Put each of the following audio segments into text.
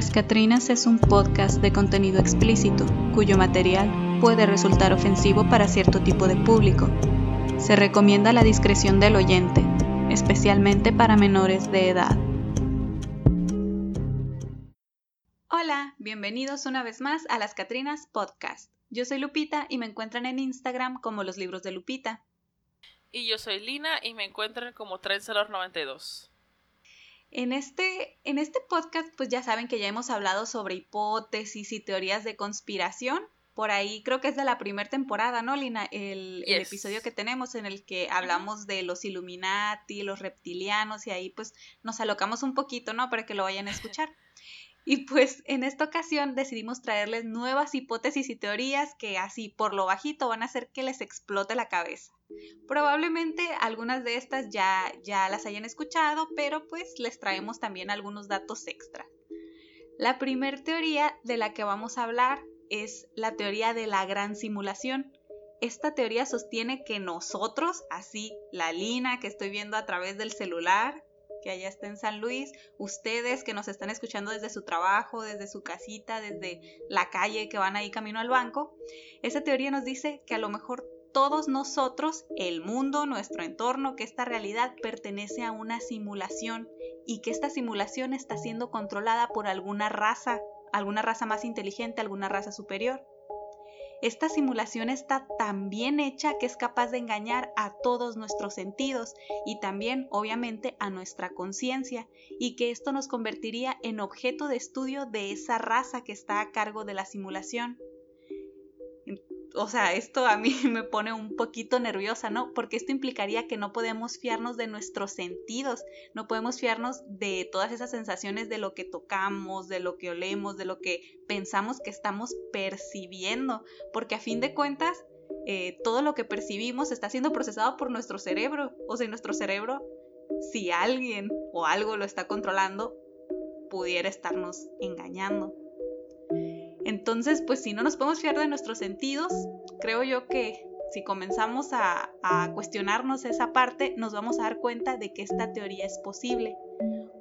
Las Catrinas es un podcast de contenido explícito, cuyo material puede resultar ofensivo para cierto tipo de público. Se recomienda la discreción del oyente, especialmente para menores de edad. Hola, bienvenidos una vez más a Las Catrinas Podcast. Yo soy Lupita y me encuentran en Instagram como los libros de Lupita. Y yo soy Lina y me encuentran como Trencelor92. En este, en este podcast, pues ya saben que ya hemos hablado sobre hipótesis y teorías de conspiración. Por ahí creo que es de la primera temporada, ¿no, Lina? El, el, episodio que tenemos en el que hablamos de los Illuminati, los reptilianos, y ahí pues nos alocamos un poquito, ¿no? Para que lo vayan a escuchar. Y pues en esta ocasión decidimos traerles nuevas hipótesis y teorías que así por lo bajito van a hacer que les explote la cabeza. Probablemente algunas de estas ya, ya las hayan escuchado, pero pues les traemos también algunos datos extra. La primera teoría de la que vamos a hablar es la teoría de la gran simulación. Esta teoría sostiene que nosotros, así la Lina que estoy viendo a través del celular, que allá está en San Luis, ustedes que nos están escuchando desde su trabajo, desde su casita, desde la calle, que van ahí camino al banco, esa teoría nos dice que a lo mejor todos nosotros, el mundo, nuestro entorno, que esta realidad pertenece a una simulación y que esta simulación está siendo controlada por alguna raza, alguna raza más inteligente, alguna raza superior. Esta simulación está tan bien hecha que es capaz de engañar a todos nuestros sentidos y también, obviamente, a nuestra conciencia, y que esto nos convertiría en objeto de estudio de esa raza que está a cargo de la simulación o sea, esto a mí me pone un poquito nerviosa, ¿no? Porque esto implicaría que no podemos fiarnos de nuestros sentidos, no podemos fiarnos de todas esas sensaciones de lo que tocamos, de lo que olemos, de lo que pensamos que estamos percibiendo, porque a fin de cuentas, eh, todo lo que percibimos está siendo procesado por nuestro cerebro, o sea, nuestro cerebro, si alguien o algo lo está controlando, pudiera estarnos engañando. Entonces, pues si no nos podemos fiar de nuestros sentidos, creo yo que si comenzamos a, cuestionarnos esa parte, nos vamos a dar cuenta de que esta teoría es posible.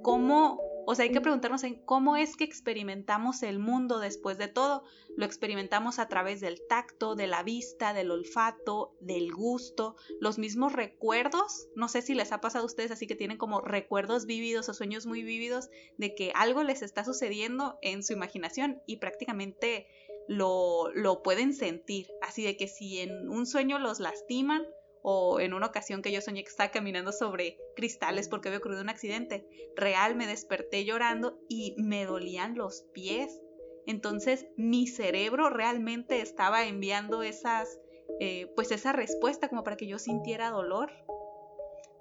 ¿Cómo o sea, hay que preguntarnos en cómo es que experimentamos el mundo después de todo. Lo experimentamos a través del tacto, de la vista, del olfato, del gusto, los mismos recuerdos. No sé si les ha pasado a ustedes así que tienen como recuerdos vívidos o sueños muy vívidos de que algo les está sucediendo en su imaginación y prácticamente lo, lo pueden sentir. Así de que si en un sueño los lastiman, o en una ocasión que yo soñé que estaba caminando sobre cristales porque había ocurrido un accidente. Real, me desperté llorando y me dolían los pies. Entonces mi cerebro realmente estaba enviando esas, eh, pues esa respuesta como para que yo sintiera dolor.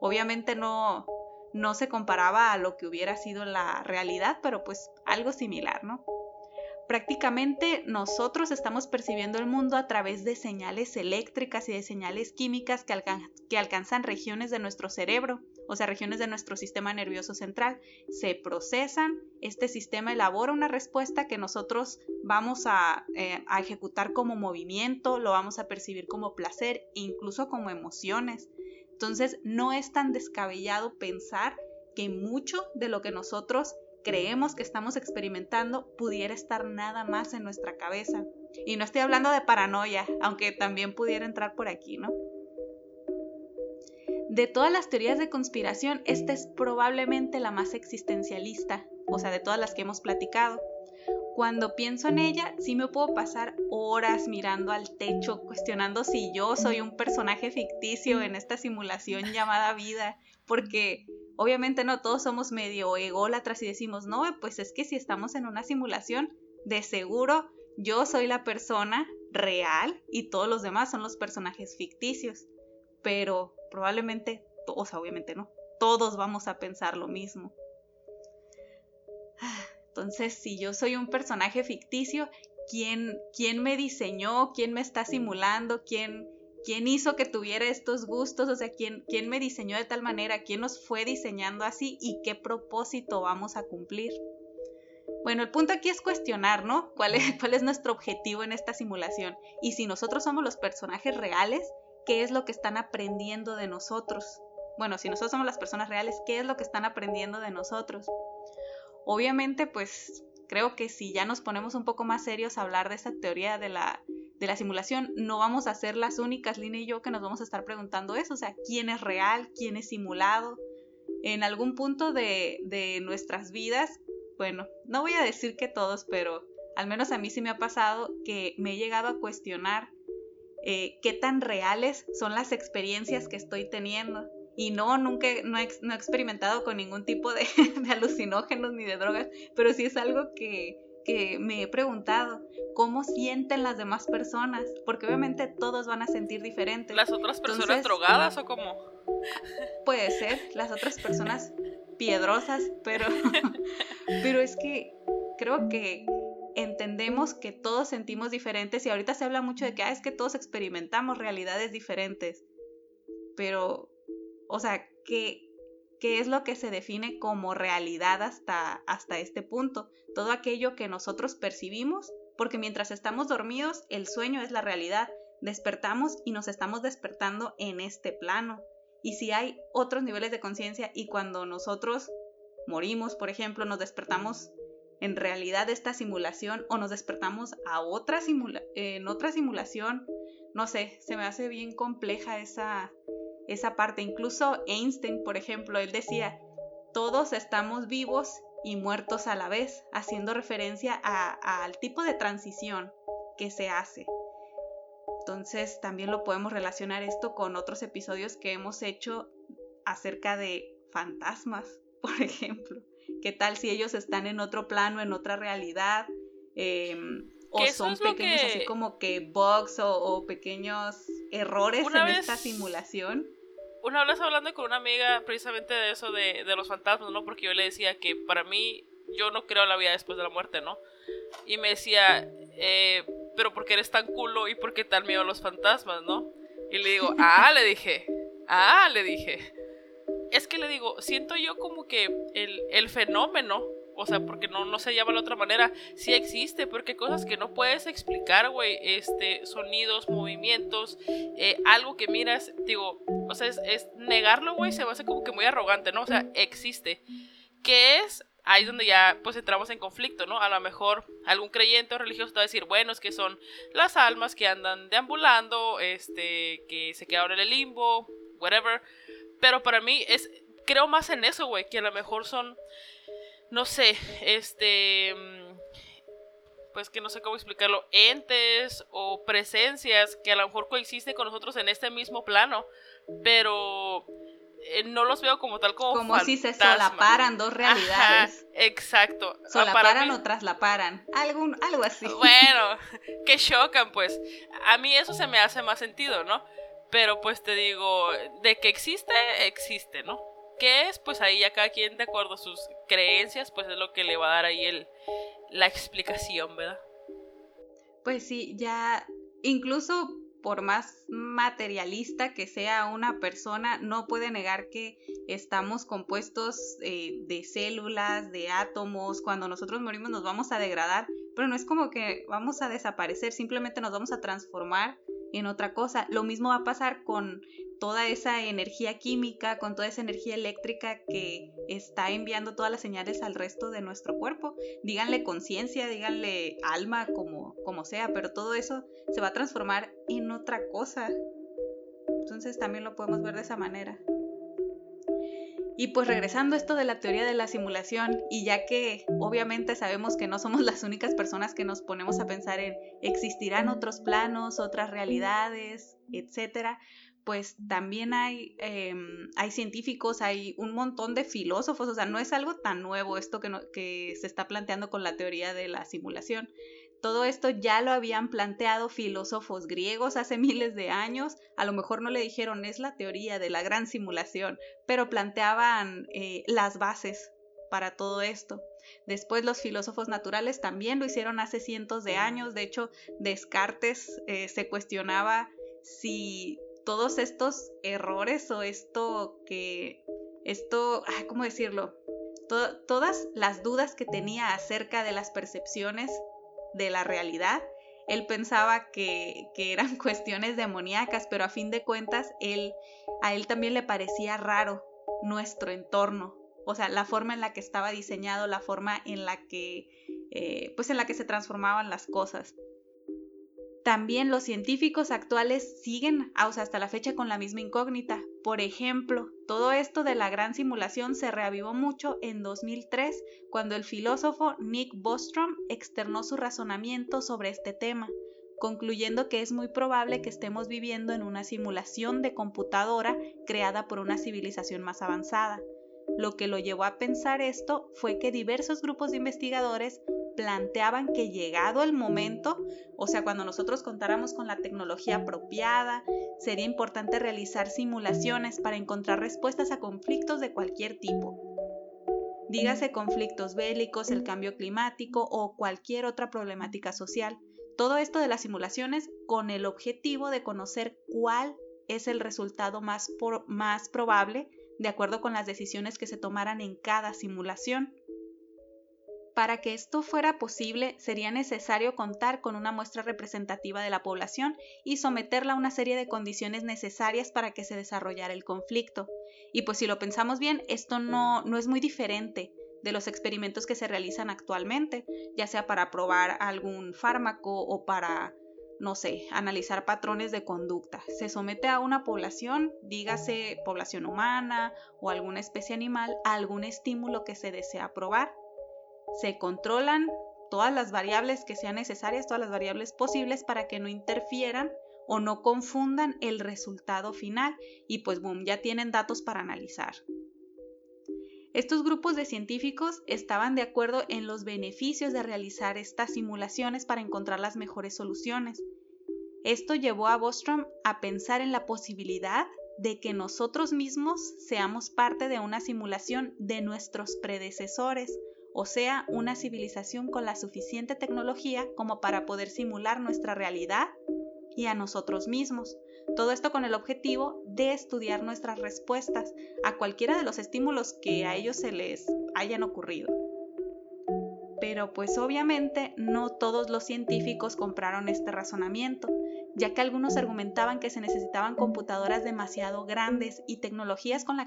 Obviamente no, no se comparaba a lo que hubiera sido la realidad, pero pues algo similar, ¿no? Prácticamente nosotros estamos percibiendo el mundo a través de señales eléctricas y de señales químicas que, alcanzan regiones de nuestro cerebro, o sea, regiones de nuestro sistema nervioso central. Se procesan, este sistema elabora una respuesta que nosotros vamos a, eh, a ejecutar como movimiento, lo vamos a percibir como placer e incluso como emociones. Entonces, no es tan descabellado pensar que mucho de lo que nosotros creemos que estamos experimentando pudiera estar nada más en nuestra cabeza. Y no estoy hablando de paranoia, aunque también pudiera entrar por aquí, ¿no? De todas las teorías de conspiración, esta es probablemente la más existencialista, o sea, de todas las que hemos platicado. Cuando pienso en ella, sí me puedo pasar horas mirando al techo, cuestionando si yo soy un personaje ficticio en esta simulación llamada vida, porque obviamente no todos somos medio ególatras y decimos, no, pues es que si estamos en una simulación, de seguro yo soy la persona real y todos los demás son los personajes ficticios. Pero probablemente, o sea, obviamente no, todos vamos a pensar lo mismo. Entonces, si yo soy un personaje ficticio, ¿quién, quién me diseñó? ¿Quién me está simulando? ¿Quién, quién hizo que tuviera estos gustos, o sea, quién, quién me diseñó de tal manera, quién nos fue diseñando así y qué propósito vamos a cumplir. Bueno, el punto aquí es cuestionar, ¿no? ¿Cuál es, ¿Cuál es nuestro objetivo en esta simulación? Y si nosotros somos los personajes reales, ¿qué es lo que están aprendiendo de nosotros? Bueno, si nosotros somos las personas reales, ¿qué es lo que están aprendiendo de nosotros? Obviamente, pues creo que si ya nos ponemos un poco más serios a hablar de esa teoría de la, de la simulación, no vamos a ser las únicas, Lina y yo, que nos vamos a estar preguntando eso, o sea, quién es real, quién es simulado. En algún punto de, de nuestras vidas, bueno, no voy a decir que todos, pero al menos a mí sí me ha pasado que me he llegado a cuestionar eh, qué tan reales son las experiencias que estoy teniendo. Y no, nunca no he, no he experimentado con ningún tipo de, de, alucinógenos ni de drogas, pero sí es algo que, que me he preguntado. ¿Cómo sienten las demás personas? Porque obviamente todos van a sentir diferentes. ¿Las otras personas drogadas o cómo? Puede ser, las otras personas piedrosas, pero, pero es que creo que entendemos que todos sentimos diferentes y ahorita se habla mucho de que ah, es que todos experimentamos realidades diferentes. Pero, o sea, ¿qué, ¿qué es lo que se define como realidad hasta, hasta este punto? Todo aquello que nosotros percibimos, porque mientras estamos dormidos, el sueño es la realidad. Despertamos y nos estamos despertando en este plano. Y si hay otros niveles de conciencia y cuando nosotros morimos, por ejemplo, nos despertamos en realidad esta simulación o nos despertamos a otra en otra simulación. No sé, se me hace bien compleja esa, esa parte. Incluso Einstein, por ejemplo, él decía, todos estamos vivos y muertos a la vez, haciendo referencia al tipo de transición que se hace. Entonces también lo podemos relacionar esto con otros episodios que hemos hecho acerca de fantasmas, por ejemplo. ¿Qué tal si ellos están en otro plano, en otra realidad? Em, o son pequeños así como que bugs o, pequeños errores en esta simulación. Una vez hablando con una amiga precisamente de eso de, los fantasmas, ¿no? Porque yo le decía que para mí yo no creo en la vida después de la muerte, ¿no? Y me decía, eh, pero ¿por qué eres tan culo y por qué tan miedo a los fantasmas, no? Y le digo, ah, le dije, ah, le dije es que le digo, siento yo como que el, fenómeno, o sea, porque no, no se llama de otra manera, sí existe, porque cosas que no puedes explicar, güey, este, sonidos, movimientos, eh, algo que miras, digo, o sea, es, negarlo, güey, se va a hacer como que muy arrogante, ¿no? O sea, existe. ¿Qué es? Ahí es donde ya pues entramos en conflicto, ¿no? A lo mejor algún creyente o religioso te va a decir, bueno, es que son las almas que andan deambulando, este, que se quedaron en el limbo, whatever. Pero para mí es, creo más en eso, güey, que a lo mejor son, no sé, este, mm, pues que no sé cómo explicarlo, entes o presencias que a lo mejor coexisten con nosotros en este mismo plano, pero eh, no los veo como tal como como si se solaparan dos realidades. exacto. Solaparan o traslaparan. Algún algo así. Bueno que chocan pues. A mí eso se me hace más sentido no pero pues te digo, de que existe, existe, ¿no? ¿Qué es? Pues ahí ya cada quien de acuerdo a sus creencias, pues es lo que le va a dar ahí el, la explicación, ¿verdad? Pues sí, ya incluso por más materialista que sea una persona, no puede negar que estamos compuestos eh, de células, de átomos. Cuando nosotros morimos nos vamos a degradar, pero no es como que vamos a desaparecer, simplemente nos vamos a transformar en otra cosa. Lo mismo va a pasar con toda esa energía química, con toda esa energía eléctrica que está enviando todas las señales al resto de nuestro cuerpo. Díganle conciencia, díganle alma, como, como sea, pero todo eso se va a transformar en otra cosa. Entonces también lo podemos ver de esa manera. Y pues regresando a esto de la teoría de la simulación, y ya que obviamente sabemos que no somos las únicas personas que nos ponemos a pensar en existirán otros planos, otras realidades, etcétera, pues también hay, em, hay científicos, hay un montón de filósofos, o sea, no es algo tan nuevo esto que, que se está planteando con la teoría de la simulación. Todo esto ya lo habían planteado filósofos griegos hace miles de años. A lo mejor no le dijeron es la teoría de la gran simulación, pero planteaban eh, las bases para todo esto. Después los filósofos naturales también lo hicieron hace cientos de años. De hecho, Descartes eh, se cuestionaba si todos estos errores o esto que, esto, ¿cómo decirlo? todas las dudas que tenía acerca de las percepciones de la realidad. Él pensaba que, eran cuestiones demoníacas, pero a fin de cuentas él, a él también le parecía raro nuestro entorno, o sea, la forma en la que estaba diseñado, la forma en la que eh, pues en la que se transformaban las cosas. También los científicos actuales siguen, sea, hasta la fecha con la misma incógnita. Por ejemplo, todo esto de la gran simulación se reavivó mucho en 2003 cuando el filósofo Nick Bostrom externó su razonamiento sobre este tema, concluyendo que es muy probable que estemos viviendo en una simulación de computadora creada por una civilización más avanzada. Lo que lo llevó a pensar esto fue que diversos grupos de investigadores planteaban que llegado el momento, o sea, cuando nosotros contáramos con la tecnología apropiada, sería importante realizar simulaciones para encontrar respuestas a conflictos de cualquier tipo. Dígase conflictos bélicos, el cambio climático o cualquier otra problemática social. Todo esto de las simulaciones con el objetivo de conocer cuál es el resultado más, más probable de acuerdo con las decisiones que se tomaran en cada simulación. Para que esto fuera posible, sería necesario contar con una muestra representativa de la población y someterla a una serie de condiciones necesarias para que se desarrollara el conflicto. Y pues si lo pensamos bien, esto no, no es muy diferente de los experimentos que se realizan actualmente, ya sea para probar algún fármaco o para, no sé, analizar patrones de conducta. Se somete a una población, dígase población humana o alguna especie animal, a algún estímulo que se desea probar se controlan todas las variables que sean necesarias, todas las variables posibles para que no interfieran o no confundan el resultado final y pues boom, ya tienen datos para analizar. Estos grupos de científicos estaban de acuerdo en los beneficios de realizar estas simulaciones para encontrar las mejores soluciones. Esto llevó a Bostrom a pensar en la posibilidad de que nosotros mismos seamos parte de una simulación de nuestros predecesores o sea, una civilización con la suficiente tecnología como para poder simular nuestra realidad y a nosotros mismos. Todo esto con el objetivo de estudiar nuestras respuestas a cualquiera de los estímulos que a ellos se les hayan ocurrido. Pero pues obviamente no todos los científicos compraron este razonamiento, ya que algunos argumentaban que se necesitaban computadoras demasiado grandes y tecnologías con,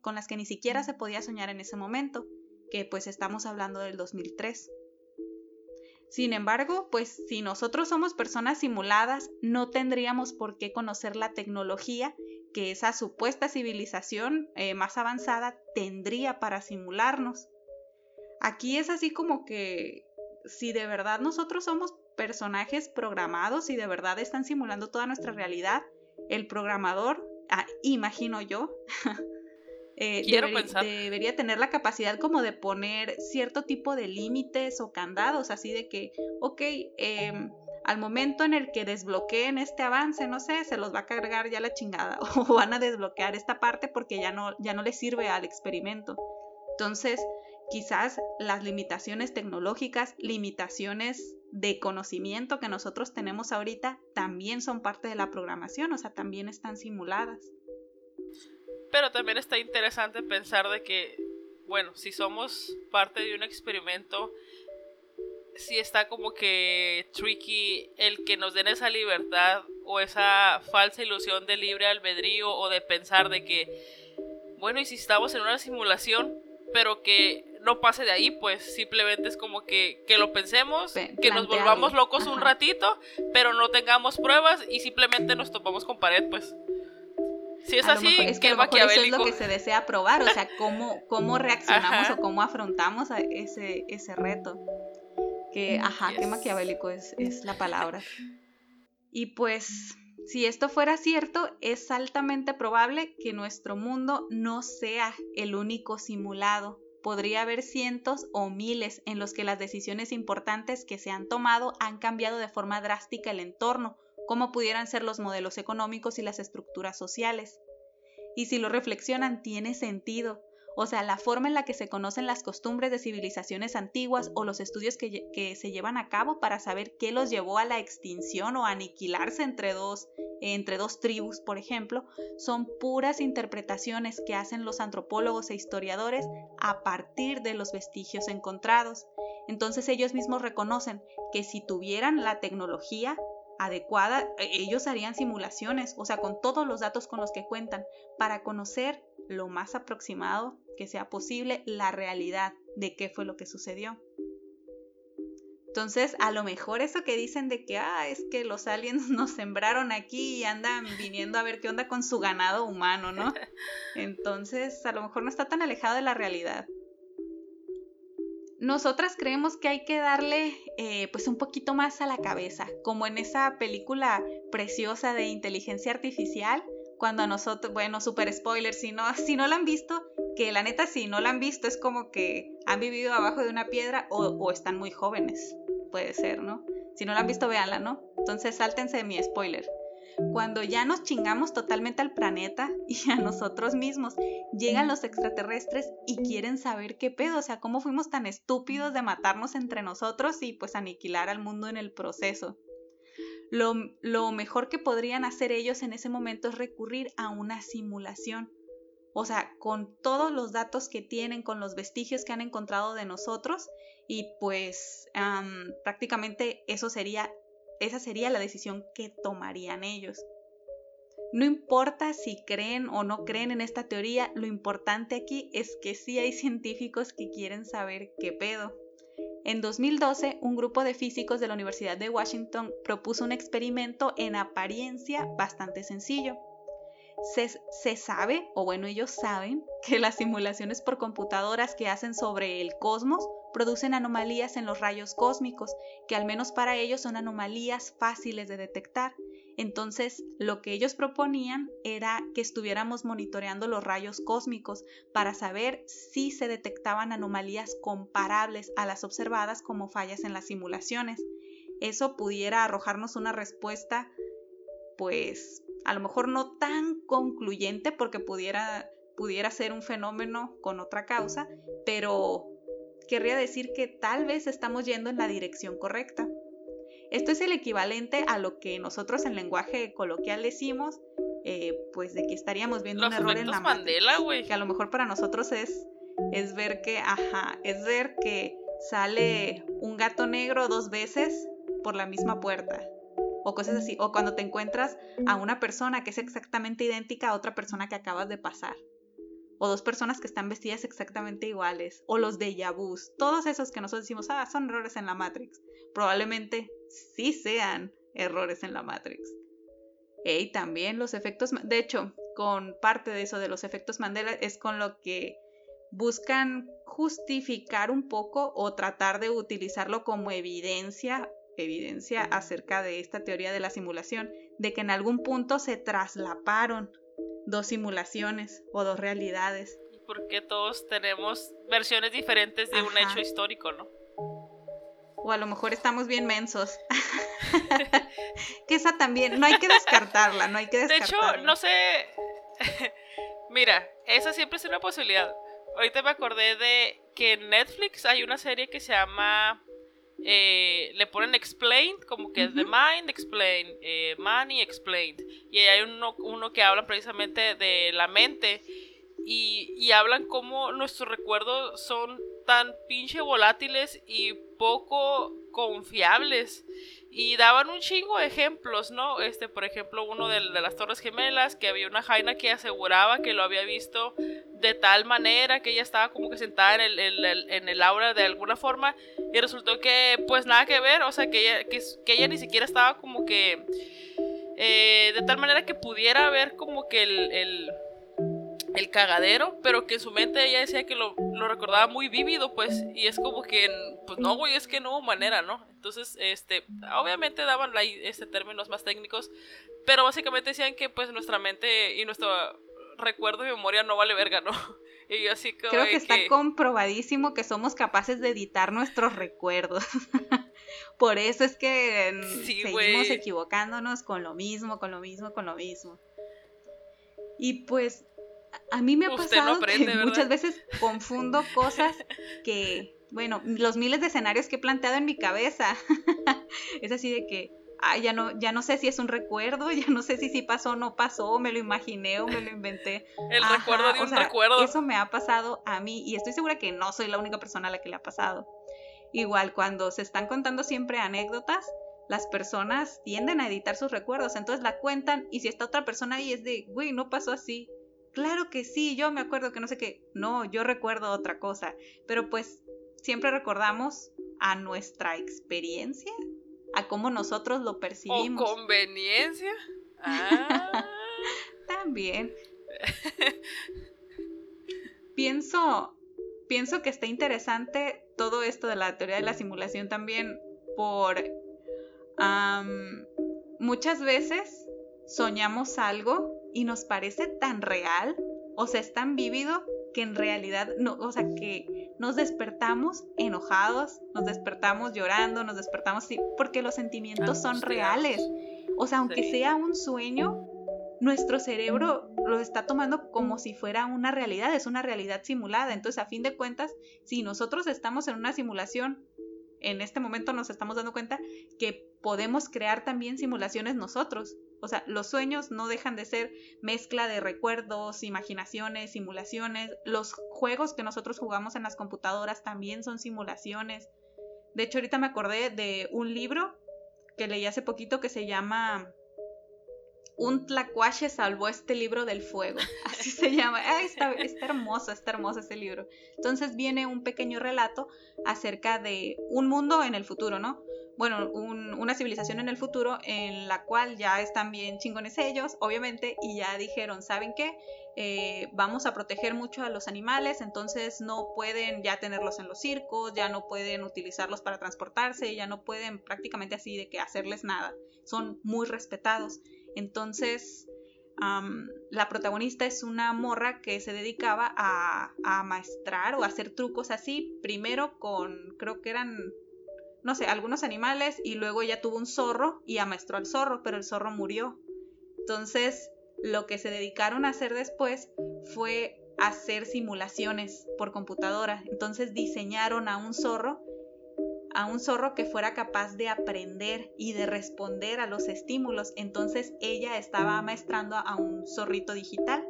con las que ni siquiera se podía soñar en ese momento que pues estamos hablando del 2003. Sin embargo, pues si nosotros somos personas simuladas, no tendríamos por qué conocer la tecnología que esa supuesta civilización eh, más avanzada tendría para simularnos. Aquí es así como que si de verdad nosotros somos personajes programados y de verdad están simulando toda nuestra realidad, el programador, ah, imagino yo, Eh, debería, tener la capacidad como de poner cierto tipo de límites o candados, así de que, ok, em, al momento en el que desbloqueen este avance, no sé, se los va a cargar ya la chingada o van a desbloquear esta parte porque ya no, ya no les sirve al experimento. Entonces, quizás las limitaciones tecnológicas, limitaciones de conocimiento que nosotros tenemos ahorita, también son parte de la programación, o sea, también están simuladas. Pero también está interesante pensar de que, bueno, si somos parte de un experimento, si está como que tricky el que nos den esa libertad o esa falsa ilusión de libre albedrío o de pensar de que, bueno, y si estamos en una simulación, pero que no pase de ahí, pues simplemente es como que, que lo pensemos, que nos volvamos locos un ratito, pero no tengamos pruebas y simplemente nos topamos con pared, pues. Si es así, es que a lo mejor eso es lo que se desea probar, o sea, cómo, cómo reaccionamos o cómo afrontamos a ese, ese reto. Que, ajá, qué maquiavélico es, es la palabra. Y pues, si esto fuera cierto, es altamente probable que nuestro mundo no sea el único simulado. Podría haber cientos o miles en los que las decisiones importantes que se han tomado han cambiado de forma drástica el entorno, como pudieran ser los modelos económicos y las estructuras sociales. Y si lo reflexionan, tiene sentido. O sea, la forma en la que se conocen las costumbres de civilizaciones antiguas o los estudios que, se llevan a cabo para saber qué los llevó a la extinción o aniquilarse entre dos, entre dos tribus, por ejemplo, son puras interpretaciones que hacen los antropólogos e historiadores a partir de los vestigios encontrados. Entonces ellos mismos reconocen que si tuvieran la tecnología, adecuada, e, ellos harían simulaciones, o sea, con todos los datos con los que cuentan, para conocer lo más aproximado que sea posible la realidad de qué fue lo que sucedió. Entonces, a lo mejor eso que dicen de que, ah, es que los aliens nos sembraron aquí y andan viniendo a ver qué onda con su ganado humano, ¿no? Entonces, a lo mejor no está tan alejado de la realidad. Nosotras creemos que hay que darle eh, pues un poquito más a la cabeza, como en esa película preciosa de inteligencia artificial, cuando a nosotros, bueno, super spoiler, si no, si no la han visto, que la neta si no la han visto es como que han vivido abajo de una piedra o, están muy jóvenes, puede ser, ¿no? Si no la han visto, véanla, ¿no? Entonces sáltense de mi spoiler. Cuando ya nos chingamos totalmente al planeta y a nosotros mismos, llegan los extraterrestres y quieren saber qué pedo, o sea, cómo fuimos tan estúpidos de matarnos entre nosotros y pues aniquilar al mundo en el proceso. Lo, lo mejor que podrían hacer ellos en ese momento es recurrir a una simulación o sea, con todos los datos que tienen, con los vestigios que han encontrado de nosotros y pues prácticamente eso sería, esa sería la decisión que tomarían ellos. No importa si creen o no creen en esta teoría, lo importante aquí es que sí hay científicos que quieren saber qué pedo. En 2012, un grupo de físicos de la Universidad de Washington propuso un experimento en apariencia bastante sencillo se, sabe, o bueno, ellos saben, que las simulaciones por computadoras que hacen sobre el cosmos producen anomalías en los rayos cósmicos, que al menos para ellos son anomalías fáciles de detectar. Entonces, lo que ellos proponían era que estuviéramos monitoreando los rayos cósmicos para saber si se detectaban anomalías comparables a las observadas como fallas en las simulaciones. Eso pudiera arrojarnos una respuesta, pues, a lo mejor no tan concluyente porque pudiera, pudiera ser un fenómeno con otra causa, pero querría decir que tal vez estamos yendo en la dirección correcta. Esto es el equivalente a lo que nosotros en lenguaje coloquial decimos, eh, pues de que estaríamos viendo un error en la Mandela, güey. Que a lo mejor para nosotros es, es ver que, ajá, es ver que sale un gato negro dos veces por la misma puerta o cosas así, o cuando te encuentras a una persona que es exactamente idéntica a otra persona que acabas de pasar, o dos personas que están vestidas exactamente iguales, o los de vus, todos esos que nosotros decimos, ah, son errores en la Matrix, probablemente sí sean errores en la Matrix. Y también los efectos, de hecho, con parte de eso de los efectos Mandela es con lo que buscan justificar un poco o tratar de utilizarlo como evidencia evidencia acerca de esta teoría de la simulación, de que en algún punto se traslaparon dos simulaciones o dos realidades. Porque todos tenemos versiones diferentes de un hecho histórico, ¿no? O a lo mejor estamos bien mensos. que esa también, no hay que descartarla, no hay que descartarla. De hecho, no sé. Mira, esa siempre es una posibilidad. Ahorita me acordé de que en Netflix hay una serie que se llama eh, le ponen explained, como que es The Mind Explained, eh, Money Explained. Y hay uno, uno, que habla precisamente de la mente y, y hablan cómo nuestros recuerdos son tan pinche volátiles y poco confiables. Y daban un chingo de ejemplos, ¿no? Este, por ejemplo, uno de, las Torres Gemelas, que había una Jaina que aseguraba que lo había visto de tal manera que ella estaba como que sentada en el, el aura de alguna forma. Y resultó que, pues nada que ver, o sea, que ella, que, ella ni siquiera estaba como que. Eh, de tal manera que pudiera ver como que el cagadero, pero que en su mente ella decía que lo, recordaba muy vívido, pues, y es como que, pues no, güey, es que no hubo manera, ¿no? Entonces, este, obviamente daban este, términos más técnicos, pero básicamente decían que, pues, nuestra mente y nuestro recuerdo y memoria no vale verga, ¿no? Y yo así como Creo que está comprobadísimo que somos capaces de editar nuestros recuerdos. Por eso es que seguimos equivocándonos con lo mismo, con lo mismo, con lo mismo. Y pues a mí me ha pasado que muchas veces confundo cosas que, bueno, los miles de escenarios que he planteado en mi cabeza. es así de que, ay, ya no, ya no sé si es un recuerdo, ya no sé si sí pasó o no pasó, me lo imaginé o me lo inventé. El recuerdo de un recuerdo. Eso me ha pasado a mí y estoy segura que no soy la única persona a la que le ha pasado. Igual cuando se están contando siempre anécdotas, las personas tienden a editar sus recuerdos, entonces la cuentan y si está otra persona ahí es de, güey, no pasó así, claro que sí, yo me acuerdo que no sé qué, no, yo recuerdo otra cosa, pero pues siempre recordamos a nuestra experiencia, a cómo nosotros lo percibimos. ¿O conveniencia? Ah. También. pienso, pienso que está interesante todo esto de la teoría de la simulación también por muchas veces soñamos algo y nos parece tan real, o sea, es tan vívido que en realidad no, o sea, que nos despertamos enojados, nos despertamos llorando, nos despertamos porque los sentimientos son reales. O sea, aunque sea un sueño, nuestro cerebro lo está tomando como si fuera una realidad, es una realidad simulada. Entonces, a fin de cuentas, si nosotros estamos en una simulación, en este momento nos estamos dando cuenta que podemos crear también simulaciones nosotros. O sea, los sueños no dejan de ser mezcla de recuerdos, imaginaciones, simulaciones. Los juegos que nosotros jugamos en las computadoras también son simulaciones. De hecho, ahorita me acordé de un libro que leí hace poquito que se llama un tlacuache salvó este libro del fuego. Así se llama. está, está, hermoso, está hermoso ese libro. Entonces viene un pequeño relato acerca de un mundo en el futuro, ¿no? Bueno, una civilización en el futuro en la cual ya están bien chingones ellos, obviamente, y ya dijeron, ¿saben qué? Eh, vamos a proteger mucho a los animales, entonces no pueden ya tenerlos en los circos, ya no pueden utilizarlos para transportarse, ya no pueden prácticamente así de que hacerles nada, son muy respetados. Entonces, la protagonista es una morra que se dedicaba a, a maestrar o a hacer trucos así, primero con, creo que eran no sé, algunos animales y luego ella tuvo un zorro y amaestró al zorro, pero el zorro murió. Entonces, lo que se dedicaron a hacer después fue hacer simulaciones por computadora. Entonces diseñaron a un zorro, a un zorro que fuera capaz de aprender y de responder a los estímulos. Entonces ella estaba amaestrando a un zorrito digital.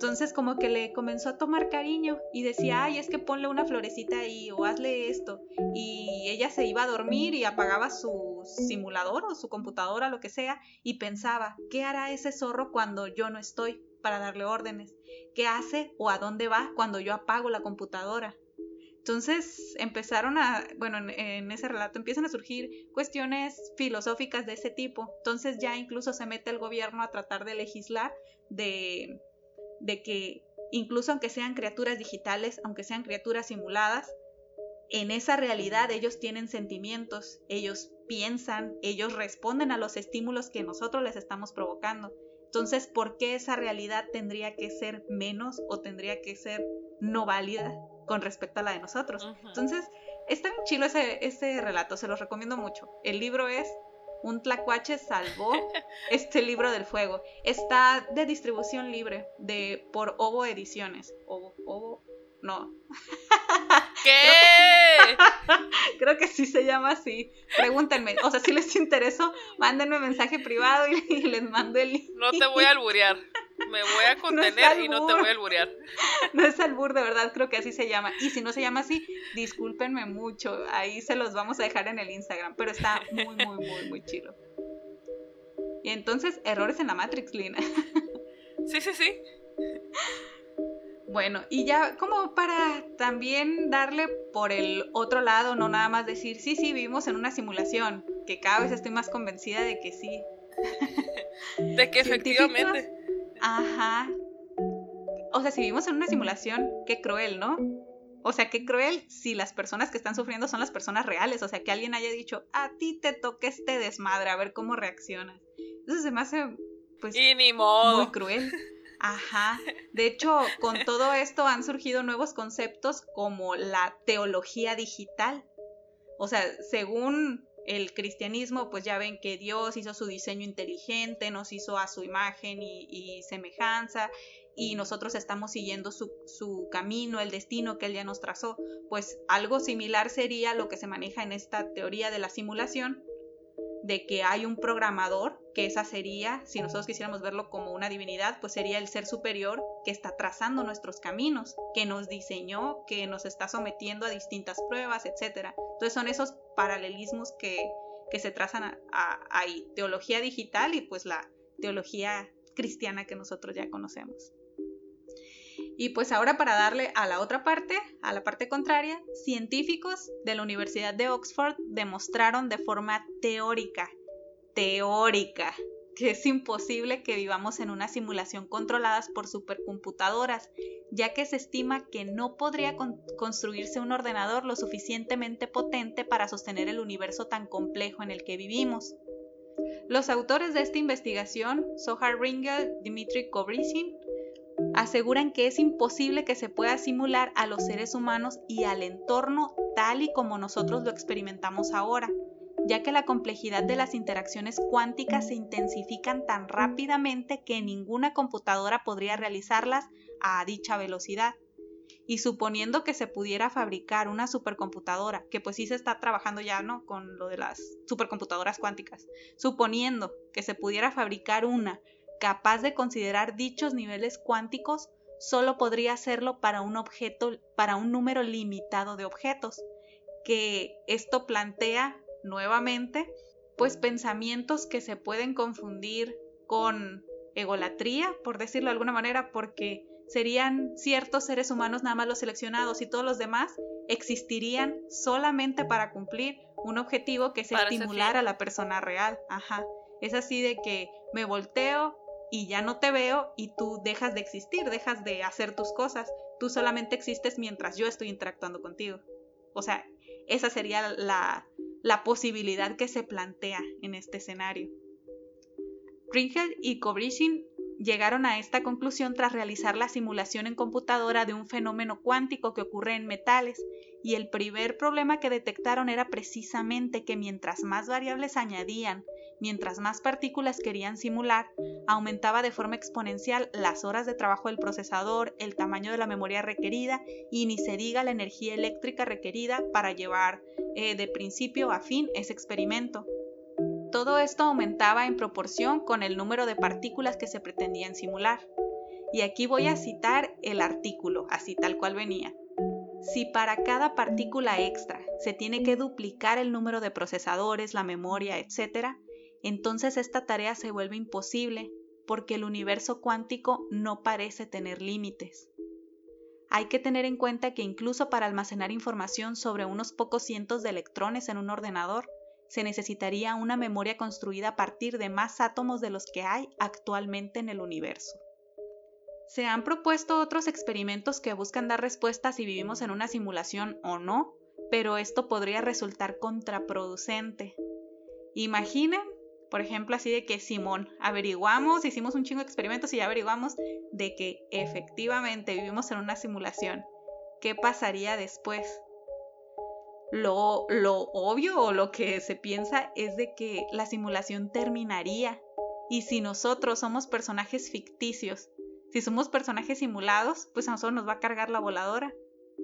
Entonces como que le comenzó a tomar cariño y decía, ay, es que ponle una florecita ahí o hazle esto. Y ella se iba a dormir y apagaba su simulador o su computadora, lo que sea, y pensaba, ¿qué hará ese zorro cuando yo no estoy para darle órdenes? ¿Qué hace o a dónde va cuando yo apago la computadora? Entonces empezaron a, bueno, en, ese relato empiezan a surgir cuestiones filosóficas de ese tipo. Entonces ya incluso se mete el gobierno a tratar de legislar de de que incluso aunque sean criaturas digitales, aunque sean criaturas simuladas, en esa realidad ellos tienen sentimientos, ellos piensan, ellos responden a los estímulos que nosotros les estamos provocando. Entonces, ¿por qué esa realidad tendría que ser menos o tendría que ser no válida con respecto a la de nosotros? Entonces, está bien chilo ese, ese relato, se los recomiendo mucho. El libro es un tlacuache salvó este libro del fuego. Está de distribución libre de por Ovo Ediciones. Ovo, Ovo, no. ¿Qué? Creo que sí se llama así. Pregúntenme. O sea, si les interesó, mándenme mensaje privado y, les mando el link. No te voy a alburear. Me voy a contener y no te voy a alburear. No es albur, de verdad, creo que así se llama. Y si no se llama así, discúlpenme mucho. Ahí se los vamos a dejar en el Instagram. Pero está muy, muy, muy, muy chido. Y entonces, errores en la Matrix, Lina. Sí, sí, sí. Bueno, y ya como para también darle por el otro lado, no nada más decir, sí, sí, vivimos en una simulación, que cada vez estoy más convencida de que sí. de que efectivamente. Ajá. O sea, si vivimos en una simulación, qué cruel, ¿no? O sea, qué cruel si las personas que están sufriendo son las personas reales. O sea, que alguien haya dicho, a ti te toca este desmadre, a ver cómo reaccionas. Eso se me hace, pues, y ni modo. muy cruel. Ajá. De hecho, con todo esto han surgido nuevos conceptos como la teología digital. O sea, según el cristianismo, pues ya ven que Dios hizo su diseño inteligente, nos hizo a su imagen y, semejanza, y nosotros estamos siguiendo su, su, camino, el destino que Él ya nos trazó. Pues algo similar sería lo que se maneja en esta teoría de la simulación, de que hay un programador, que esa sería, si nosotros quisiéramos verlo como una divinidad, pues sería el ser superior que está trazando nuestros caminos, que nos diseñó, que nos está sometiendo a distintas pruebas, etc. Entonces son esos paralelismos que, que se trazan ahí, teología digital y pues la teología cristiana que nosotros ya conocemos. Y pues ahora para darle a la otra parte, a la parte contraria, científicos de la Universidad de Oxford demostraron de forma teórica, teórica, que es imposible que vivamos en una simulación controladas por supercomputadoras, ya que se estima que no podría construirse un ordenador lo suficientemente potente para sostener el universo tan complejo en el que vivimos. Los autores de esta investigación, Sohar Ringel, Dmitry Kovrisin, aseguran que es imposible que se pueda simular a los seres humanos y al entorno tal y como nosotros lo experimentamos ahora, ya que la complejidad de las interacciones cuánticas se intensifican tan rápidamente que ninguna computadora podría realizarlas a dicha velocidad. Y suponiendo que se pudiera fabricar una supercomputadora, que pues sí se está trabajando ya, ¿no? Con lo de las supercomputadoras cuánticas. Suponiendo que se pudiera fabricar una capaz de considerar dichos niveles cuánticos solo podría hacerlo para un objeto, para un número limitado de objetos, que esto plantea nuevamente pues pensamientos que se pueden confundir con egolatría, por decirlo de alguna manera, porque serían ciertos seres humanos nada más los seleccionados y todos los demás existirían solamente para cumplir un objetivo que es estimular a la persona real. Ajá. Es así de que me volteo, y ya no te veo y tú dejas de existir, dejas de hacer tus cosas. Tú solamente existes mientras yo estoy interactuando contigo. O sea, esa sería la, la posibilidad que se plantea en este escenario. Ringel y Kovrishin llegaron a esta conclusión tras realizar la simulación en computadora de un fenómeno cuántico que ocurre en metales, y el primer problema que detectaron era precisamente que mientras más variables añadían Mientras más partículas querían simular, aumentaba de forma exponencial las horas de trabajo del procesador, el tamaño de la memoria requerida y ni se diga la energía eléctrica requerida para llevar eh, de principio a fin ese experimento. Todo esto aumentaba en proporción con el número de partículas que se pretendían simular. Y aquí voy a citar el artículo, así tal cual venía. Si para cada partícula extra se tiene que duplicar el número de procesadores, la memoria, etc., entonces esta tarea se vuelve imposible porque el universo cuántico no parece tener límites. Hay que tener en cuenta que incluso para almacenar información sobre unos pocos cientos de electrones en un ordenador, se necesitaría una memoria construida a partir de más átomos de los que hay actualmente en el universo. Se han propuesto otros experimentos que buscan dar respuesta si vivimos en una simulación o no, pero esto podría resultar contraproducente. Imaginen por ejemplo, así de que Simón, averiguamos, hicimos un chingo de experimentos y averiguamos de que efectivamente vivimos en una simulación. ¿Qué pasaría después? Lo, lo obvio o lo que se piensa es de que la simulación terminaría. Y si nosotros somos personajes ficticios, si somos personajes simulados, pues a nosotros nos va a cargar la voladora.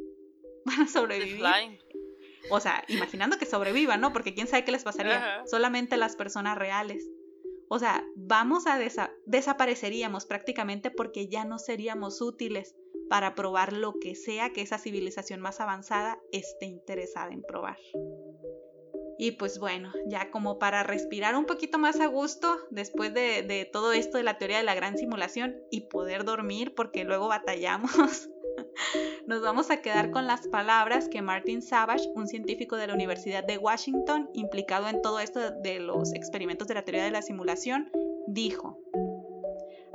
Van a sobrevivir. O sea, imaginando que sobrevivan, ¿no? Porque quién sabe qué les pasaría. Solamente las personas reales. O sea, vamos a desapareceríamos prácticamente porque ya no seríamos útiles para probar lo que sea que esa civilización más avanzada esté interesada en probar. Y pues bueno, ya como para respirar un poquito más a gusto después de, todo esto de la teoría de la gran simulación y poder dormir porque luego batallamos nos vamos a quedar con las palabras que Martin Savage, un científico de la Universidad de Washington, implicado en todo esto de los experimentos de la teoría de la simulación, dijo.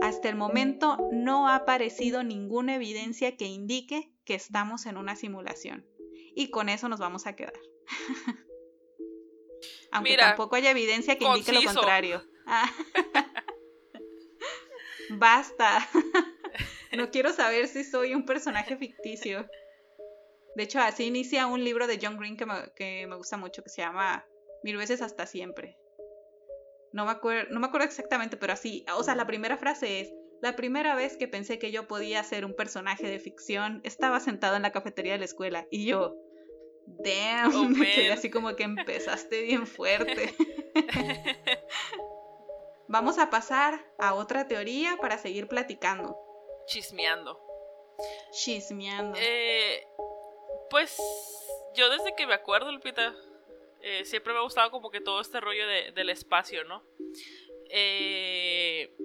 Hasta el momento no ha aparecido ninguna evidencia que indique que estamos en una simulación. Y con eso nos vamos a quedar. Aunque tampoco haya evidencia que indique lo contrario. Basta. No quiero saber si soy un personaje ficticio. De hecho, así inicia un libro de John Green que me, gusta mucho, que se llama Mil veces hasta siempre. No me, acuerdo, no me acuerdo exactamente, pero así, o sea, la primera frase es, la primera vez que pensé que yo podía ser un personaje de ficción, estaba sentado en la cafetería de la escuela y yo, damn, oh, me quedé así como que empezaste bien fuerte. Vamos a pasar a otra teoría para seguir platicando chismeando. Chismeando. Eh, pues yo desde que me acuerdo, Lupita, eh, siempre me ha gustado como que todo este rollo del espacio, ¿no? Eh,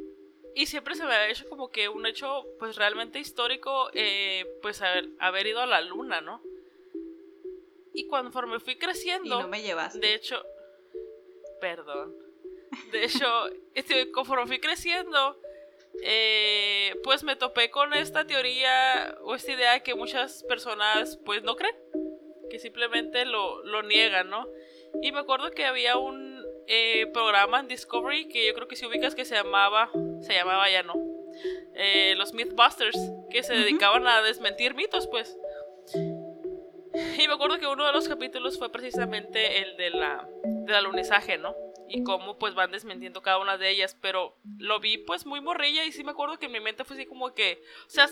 y siempre se me ha hecho como que un hecho pues realmente histórico eh, pues haber, haber ido a la luna, ¿no? Y conforme fui creciendo... Y no me llevaste. De hecho... Perdón. De hecho, este, conforme fui creciendo, eh, pues me topé con esta teoría o esta idea que muchas personas pues no creen, que simplemente lo, lo niegan, ¿no? Y me acuerdo que había un eh, programa en Discovery que yo creo que si ubicas que se llamaba, se llamaba ya no, eh, los Mythbusters, que se dedicaban a desmentir mitos, pues. Me acuerdo que uno de los capítulos fue precisamente el de la, del alunizaje, ¿no? Y cómo pues van desmintiendo cada una de ellas, pero lo vi pues muy morrilla y sí me acuerdo que en mi mente fue así como que, o sea,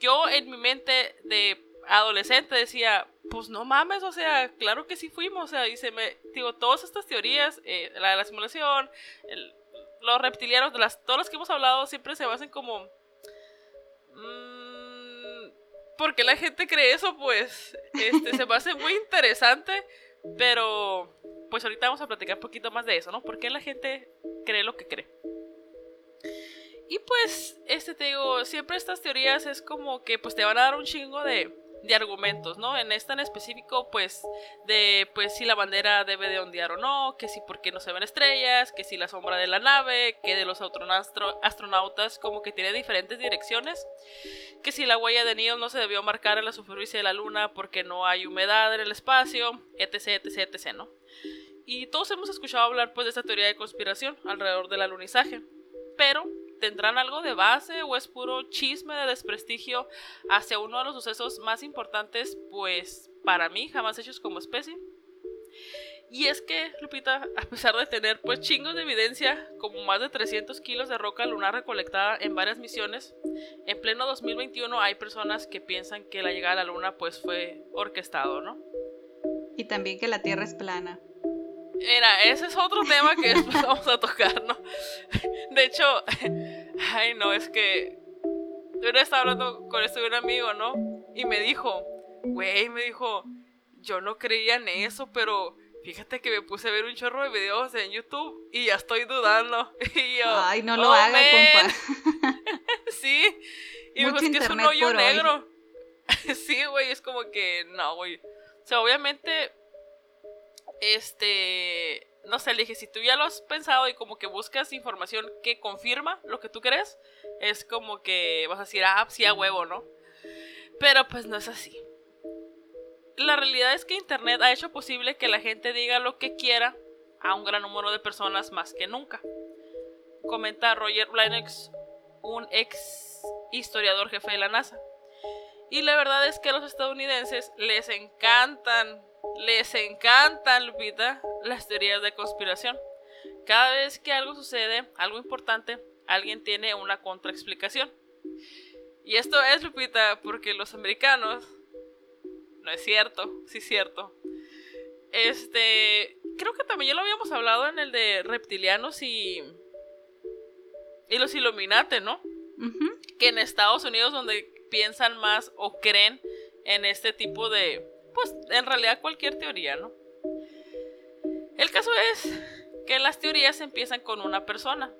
yo en mi mente de adolescente decía, pues no mames, o sea, claro que sí fuimos, o sea, y se me, digo, todas estas teorías, eh, la de la simulación, los reptilianos, de las, todas las que hemos hablado siempre se basan como... Mmm, ¿Por qué la gente cree eso? Pues este, se me hace muy interesante, pero pues ahorita vamos a platicar un poquito más de eso, ¿no? ¿Por qué la gente cree lo que cree? Y pues, este te digo, siempre estas teorías es como que pues te van a dar un chingo de, de argumentos, ¿no? En esta en específico, pues, de pues si la bandera debe de ondear o no, que si por qué no se ven estrellas, que si la sombra de la nave, que de los astronautas como que tiene diferentes direcciones, que si la huella de Neil no se debió marcar en la superficie de la luna porque no hay humedad en el espacio, etc, etc, etc, ¿no? Y todos hemos escuchado hablar pues de esta teoría de conspiración alrededor del alunizaje, pero ¿Tendrán algo de base o es puro chisme de desprestigio hacia uno de los sucesos más importantes, pues para mí, jamás hechos como especie? Y es que, Lupita, a pesar de tener pues chingos de evidencia, como más de 300 kilos de roca lunar recolectada en varias misiones, en pleno 2021 hay personas que piensan que la llegada a la luna pues fue orquestado, ¿no? Y también que la Tierra es plana. Mira, ese es otro tema que después vamos a tocar, ¿no? De hecho, ay, no, es que yo estaba hablando con este un amigo, ¿no? Y me dijo, güey, me dijo, yo no creía en eso, pero fíjate que me puse a ver un chorro de videos en YouTube y ya estoy dudando. Y yo, ay, no lo oh, haga, compa. sí. Y me dijo, es que es un hoyo negro. sí, güey, es como que, no, güey. O sea, obviamente este, no sé, le dije, si tú ya lo has pensado y como que buscas información que confirma lo que tú crees, es como que vas a decir, ah, sí, a huevo, ¿no? Pero pues no es así. La realidad es que Internet ha hecho posible que la gente diga lo que quiera a un gran número de personas más que nunca. Comenta Roger Lennox, un ex historiador jefe de la NASA. Y la verdad es que a los estadounidenses les encantan les encantan, Lupita, las teorías de conspiración. Cada vez que algo sucede, algo importante, alguien tiene una contraexplicación. Y esto es, Lupita, porque los americanos... No es cierto, sí es cierto. Este... Creo que también ya lo habíamos hablado en el de reptilianos y... Y los Illuminati, ¿no? Que en Estados Unidos donde piensan más o creen en este tipo de pues en realidad cualquier teoría, ¿no? El caso es que las teorías empiezan con una persona,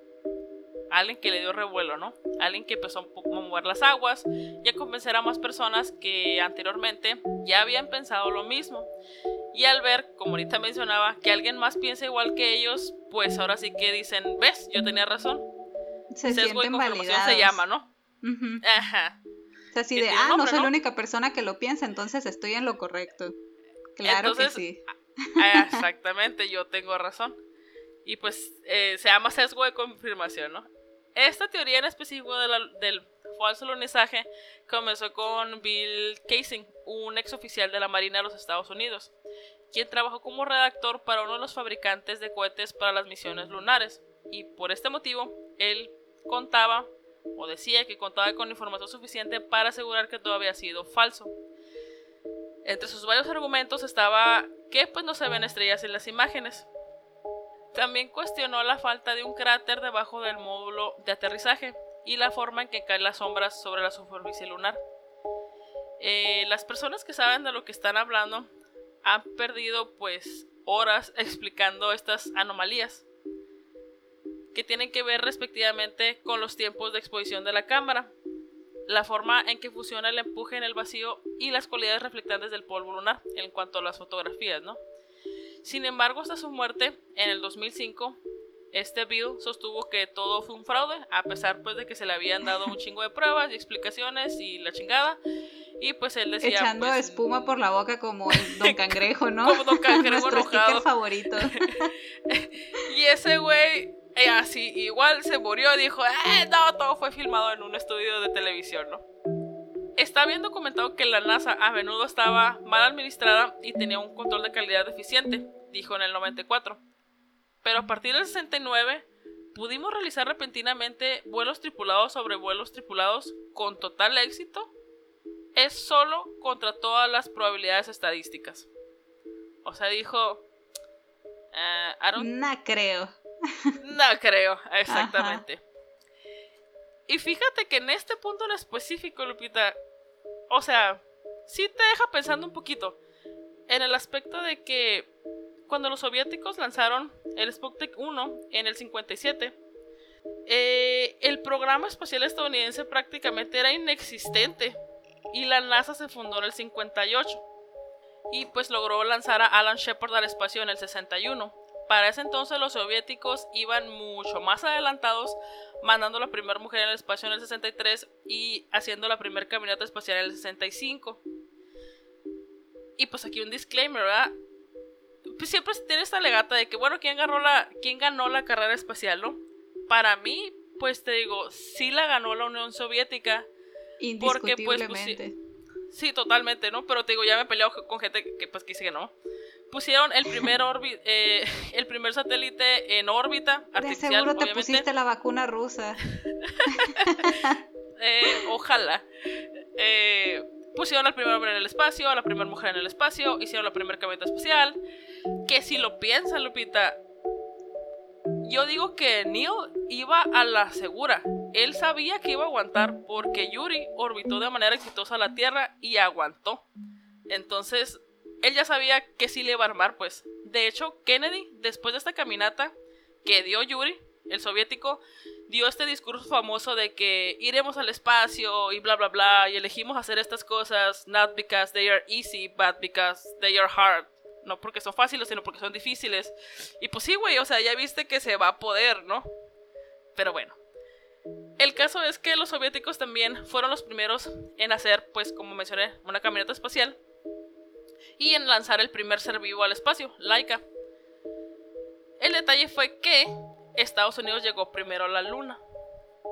alguien que le dio revuelo, ¿no? Alguien que empezó a mover las aguas y a convencer a más personas que anteriormente ya habían pensado lo mismo. Y al ver, como ahorita mencionaba, que alguien más piensa igual que ellos, pues ahora sí que dicen, ves, yo tenía razón. Se Sesgo sienten validados. se llama, ¿no? Ajá así de, ah, no soy la única persona que lo piensa, entonces estoy en lo correcto. Claro que sí. Ah, exactamente, yo tengo razón. Y pues eh, se llama sesgo de confirmación, ¿no? Esta teoría en específico del falso alunizaje comenzó con Bill Casing, un ex oficial de la Marina de los Estados Unidos, quien trabajó como redactor para uno de los fabricantes de cohetes para las misiones lunares. Y por este motivo, él contaba o decía que contaba con información suficiente para asegurar que todo había sido falso. Entre sus varios argumentos estaba que pues no se ven estrellas en las imágenes. También cuestionó la falta de un cráter debajo del módulo de aterrizaje y la forma en que caen las sombras sobre la superficie lunar. Eh, las personas que saben de lo que están hablando han perdido pues horas explicando estas anomalías que tienen que ver respectivamente con los tiempos de exposición de la cámara, la forma en que funciona el empuje en el vacío y las cualidades reflectantes del polvo lunar en cuanto a las fotografías, ¿no? Sin embargo, hasta su muerte en el 2005, este Bill sostuvo que todo fue un fraude, a pesar pues de que se le habían dado un chingo de pruebas y explicaciones y la chingada. Y pues él decía. Echando pues, espuma por la boca como el Don Cangrejo, ¿no? como Don Cangrejo enojado. favorito. y ese güey, eh, así, igual se murió, dijo, eh, no, todo fue filmado en un estudio de televisión, ¿no? Está bien documentado que la NASA a menudo estaba mal administrada y tenía un control de calidad deficiente, dijo en el 94. Pero a partir del 69 pudimos realizar repentinamente vuelos tripulados sobre vuelos tripulados con total éxito. Es solo contra todas las probabilidades estadísticas. O sea, dijo... eh, I No creo. no creo, exactamente. Y fíjate que en este punto en específico, Lupita, o sea, sí te deja pensando un poquito en el aspecto de que cuando los soviéticos lanzaron el Sputnik 1 en el 57, eh, el programa espacial estadounidense prácticamente era inexistente y la NASA se fundó en el 58 y pues logró lanzar a Alan Shepard al espacio en el 61. Para ese entonces los soviéticos iban mucho más adelantados, mandando la primera mujer en el espacio en el 63 y haciendo la primera caminata espacial en el 65. Y pues aquí un disclaimer, ¿verdad? Pues siempre tiene esta legata de que, bueno, ¿quién ganó la, quién ganó la carrera espacial, no? Para mí, pues te digo, sí la ganó la Unión Soviética. Porque, pues, Indiscutiblemente. Sí, totalmente, ¿no? Pero te digo, ya me he peleado con gente que, que, pues que dice que no. Pusieron el primer orbi- eh, el primer satélite en órbita De artificial, seguro te obviamente. pusiste la vacuna rusa. Eh, ojalá. Eh, pusieron al primer hombre en el espacio, a la primera mujer en el espacio, hicieron la primera camioneta espacial. Que si lo piensan, Lupita, yo digo que Neil iba a la segura. Él sabía que iba a aguantar porque Yuri orbitó de manera exitosa la Tierra y aguantó. Entonces, él ya sabía que sí le iba a armar, pues. De hecho, Kennedy, después de esta caminata que dio Yuri, el soviético, dio este discurso famoso de que iremos al espacio y bla bla bla y elegimos hacer estas cosas not because they are easy but because they are hard. No porque son fáciles sino porque son difíciles. Y pues sí güey o sea ya viste que se va a poder no pero bueno. El caso es que los soviéticos también fueron los primeros en hacer pues como mencioné una camioneta espacial y en lanzar el primer ser vivo al espacio Laika el detalle fue que Estados Unidos llegó primero a la Luna.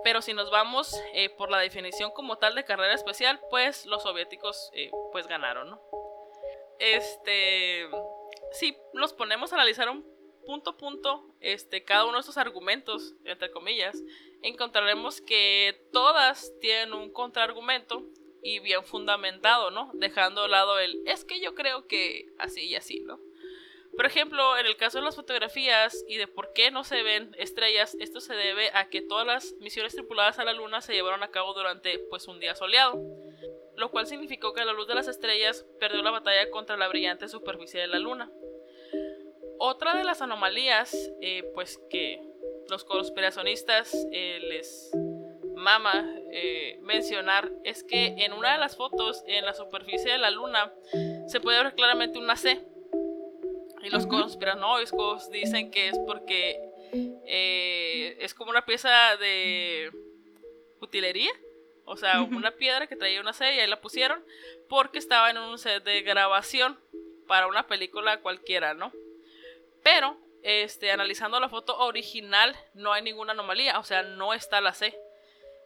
Pero si nos vamos eh, por la definición como tal de carrera especial, pues los soviéticos eh, pues ganaron, ¿no? Este, si nos ponemos a analizar un punto a punto este, cada uno de estos argumentos, entre comillas, encontraremos que todas tienen un contraargumento y bien fundamentado, ¿no? Dejando de lado el, es que yo creo que así y así, ¿no? Por ejemplo, en el caso de las fotografías y de por qué no se ven estrellas, esto se debe a que todas las misiones tripuladas a la Luna se llevaron a cabo durante pues un día soleado, lo cual significó que la luz de las estrellas perdió la batalla contra la brillante superficie de la Luna. Otra de las anomalías, eh, pues que los conspiracionistas eh, les mama eh, mencionar es que en una de las fotos en la superficie de la Luna se puede ver claramente una C y los conspiranoicos dicen que es porque eh, es como una pieza de utilería. O sea, una piedra que traía una C y ahí la pusieron porque estaba en un set de grabación para una película cualquiera, ¿no? Pero, este, analizando la foto original, no hay ninguna anomalía, o sea, no está la C.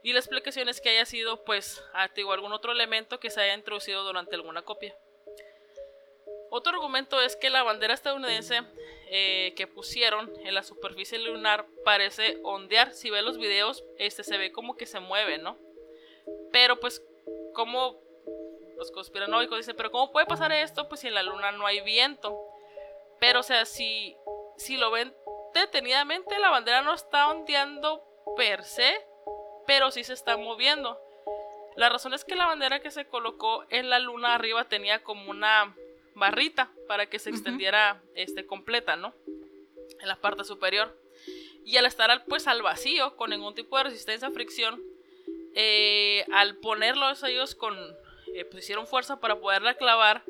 Y la explicación es que haya sido, pues, antiguo algún otro elemento que se haya introducido durante alguna copia. Otro argumento es que la bandera estadounidense eh, que pusieron en la superficie lunar parece ondear. Si ves los videos, este se ve como que se mueve, ¿no? Pero pues, como los conspiranoicos dicen, pero ¿cómo puede pasar esto? Pues si en la luna no hay viento. Pero, o sea, si, si lo ven detenidamente, la bandera no está ondeando per se, pero sí se está moviendo. La razón es que la bandera que se colocó en la luna arriba tenía como una barrita para que se extendiera este, completa, ¿no? En la parte superior. Y al estar pues al vacío, con ningún tipo de resistencia a fricción, eh, al ponerlos ellos con, eh, pues hicieron fuerza para poderla clavar,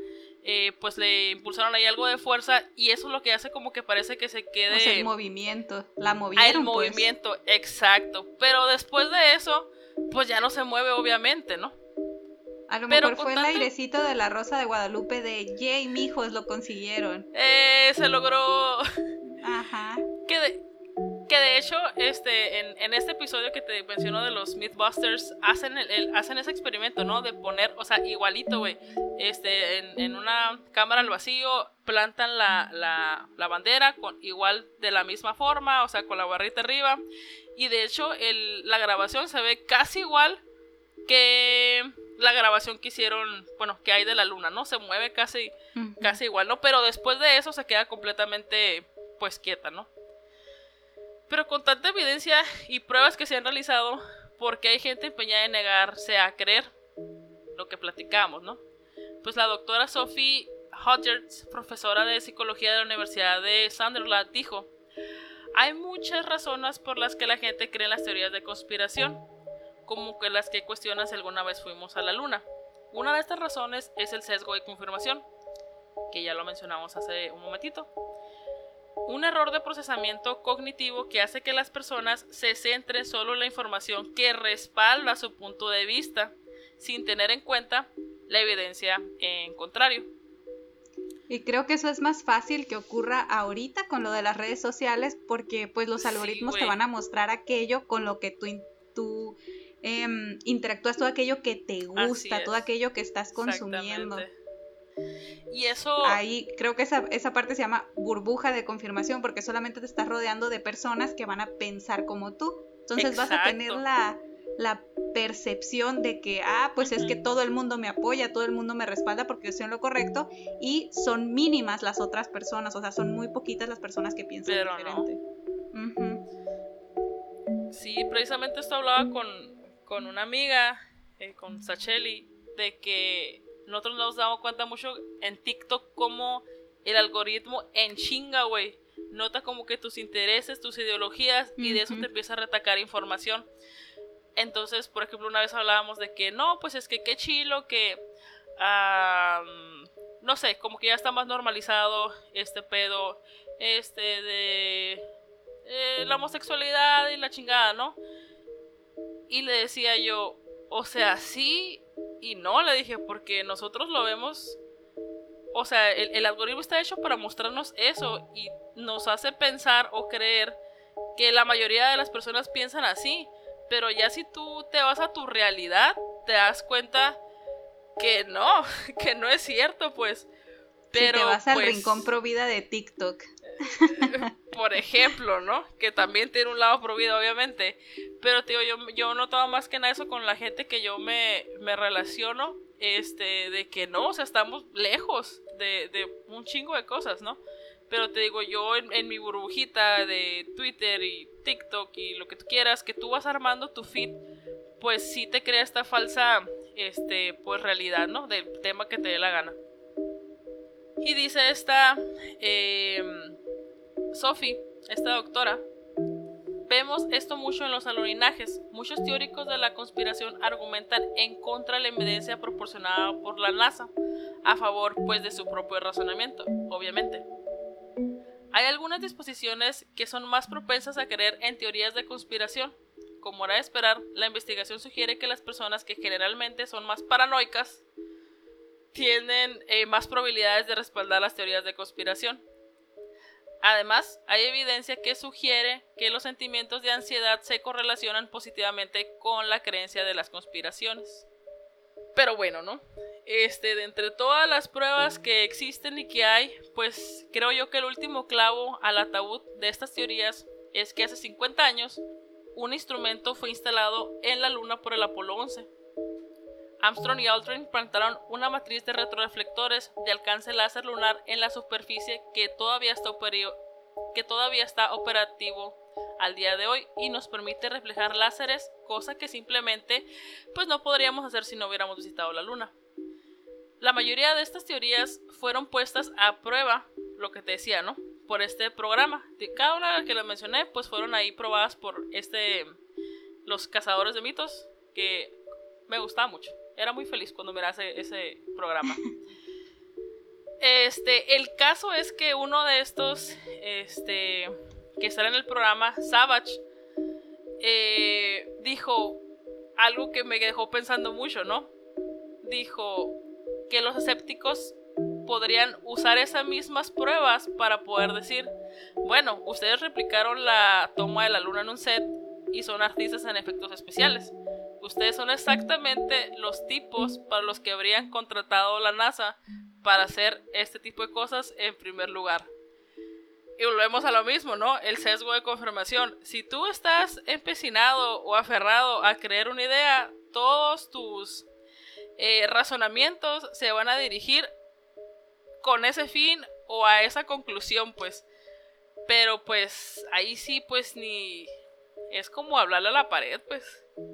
eh, pues le impulsaron ahí algo de fuerza y eso es lo que hace como que parece que se quede... O el movimiento, la movieron. el pues. movimiento, exacto. Pero después de eso, pues ya no se mueve obviamente, ¿no? A lo mejor fue el airecito de la Rosa de Guadalupe de Yay, mijos, lo consiguieron. Eh, se logró. Ajá. Que de, que de hecho, este, en, este episodio que te menciono de los Mythbusters, hacen, el, hacen ese experimento, ¿no? De poner, o sea, igualito, güey. Este, en, una cámara al vacío, plantan la, la, bandera con, igual de la misma forma, o sea, con la barrita arriba. Y de hecho, el, la grabación se ve casi igual que la grabación que hicieron, bueno, que hay de la luna, ¿no? Se mueve casi, casi igual, ¿no? Pero después de eso se queda completamente, pues, quieta, ¿no? Pero con tanta evidencia y pruebas que se han realizado, porque hay gente empeñada en negarse a creer lo que platicamos, ¿no? Pues la doctora Sophie Hodgers, profesora de psicología de la Universidad de Sunderland, dijo, hay muchas razones por las que la gente cree en las teorías de conspiración como que las que cuestionan si alguna vez fuimos a la luna. Una de estas razones es el sesgo de confirmación, que ya lo mencionamos hace un momentito. Un error de procesamiento cognitivo que hace que las personas se centren solo en la información que respalda su punto de vista, sin tener en cuenta la evidencia en contrario. Y creo que eso es más fácil que ocurra ahorita con lo de las redes sociales porque pues los algoritmos te van a mostrar aquello con lo que tú, tú Em, interactúas todo aquello que te gusta, todo aquello que estás consumiendo. Y eso... Ahí creo que esa, esa parte se llama burbuja de confirmación porque solamente te estás rodeando de personas que van a pensar como tú. Entonces vas a tener la, la percepción de que, ah, pues es que todo el mundo me apoya, todo el mundo me respalda porque yo estoy en lo correcto y son mínimas las otras personas, o sea, son muy poquitas las personas que piensan diferente. Sí, precisamente esto hablaba con, con una amiga, eh, con Sacheli, de que nosotros nos damos cuenta mucho en TikTok como el algoritmo en chinga, güey. Nota como que tus intereses, tus ideologías y de eso te empieza a retacar información. Entonces, por ejemplo, una vez hablábamos de que no, pues es que qué chilo, que no sé, como que ya está más normalizado este pedo, este de eh, la homosexualidad y la chingada, ¿no? Y le decía yo, o sea, sí y no, le dije, porque nosotros lo vemos, o sea, el, algoritmo está hecho para mostrarnos eso y nos hace pensar o creer que la mayoría de las personas piensan así, pero ya si tú te vas a tu realidad, te das cuenta que no, que no es cierto, pues. Pero, si te vas al pues rincón pro vida de TikTok. por ejemplo, ¿no? Que también tiene un lado prohibido, obviamente. Pero, tío, yo, yo notaba más que nada eso con la gente que yo me, me relaciono, este, de que no, o sea, estamos lejos de, de un chingo de cosas, ¿no? Pero te digo, yo en, en, mi burbujita de Twitter y TikTok y lo que tú quieras, que tú vas armando tu feed, pues sí te crea esta falsa, este, pues realidad, ¿no? Del tema que te dé la gana. Y dice esta eh, Sophie, esta doctora, vemos esto mucho en los aluninajes. Muchos teóricos de la conspiración argumentan en contra de la evidencia proporcionada por la NASA, a favor pues de su propio razonamiento, obviamente. Hay algunas disposiciones que son más propensas a creer en teorías de conspiración. Como era de esperar, la investigación sugiere que las personas que generalmente son más paranoicas tienen eh, más probabilidades de respaldar las teorías de conspiración. Además, hay evidencia que sugiere que los sentimientos de ansiedad se correlacionan positivamente con la creencia de las conspiraciones. Pero bueno, ¿no? Este, de entre todas las pruebas que existen y que hay, pues creo yo que el último clavo al ataúd de estas teorías es que hace 50 años un instrumento fue instalado en la Luna por el Apolo 11 Armstrong y Aldrin plantaron una matriz de retroreflectores de alcance láser lunar en la superficie que todavía está, que todavía está operativo al día de hoy y nos permite reflejar láseres, cosa que simplemente pues no podríamos hacer si no hubiéramos visitado la luna. La mayoría de estas teorías fueron puestas a prueba, lo que te decía, ¿no? por este programa. Cada una de las que les mencioné, pues fueron ahí probadas por este los cazadores de mitos, que me gustaba mucho. Era muy feliz cuando miraba ese, ese programa. Este, el caso es que uno de estos, este, que está en el programa, Savage, eh, dijo algo que me dejó pensando mucho, ¿no? Dijo que los escépticos podrían usar esas mismas pruebas para poder decir, bueno, ustedes replicaron la toma de la luna en un set y son artistas en efectos especiales. Ustedes son exactamente los tipos para los que habrían contratado la NASA para hacer este tipo de cosas en primer lugar. Y volvemos a lo mismo, ¿no? El sesgo de confirmación. Si tú estás empecinado o aferrado a creer una idea, todos tus eh, razonamientos se van a dirigir con ese fin o a esa conclusión, pues. Pero pues ahí sí, pues ni... Es como hablarle a la pared, pues.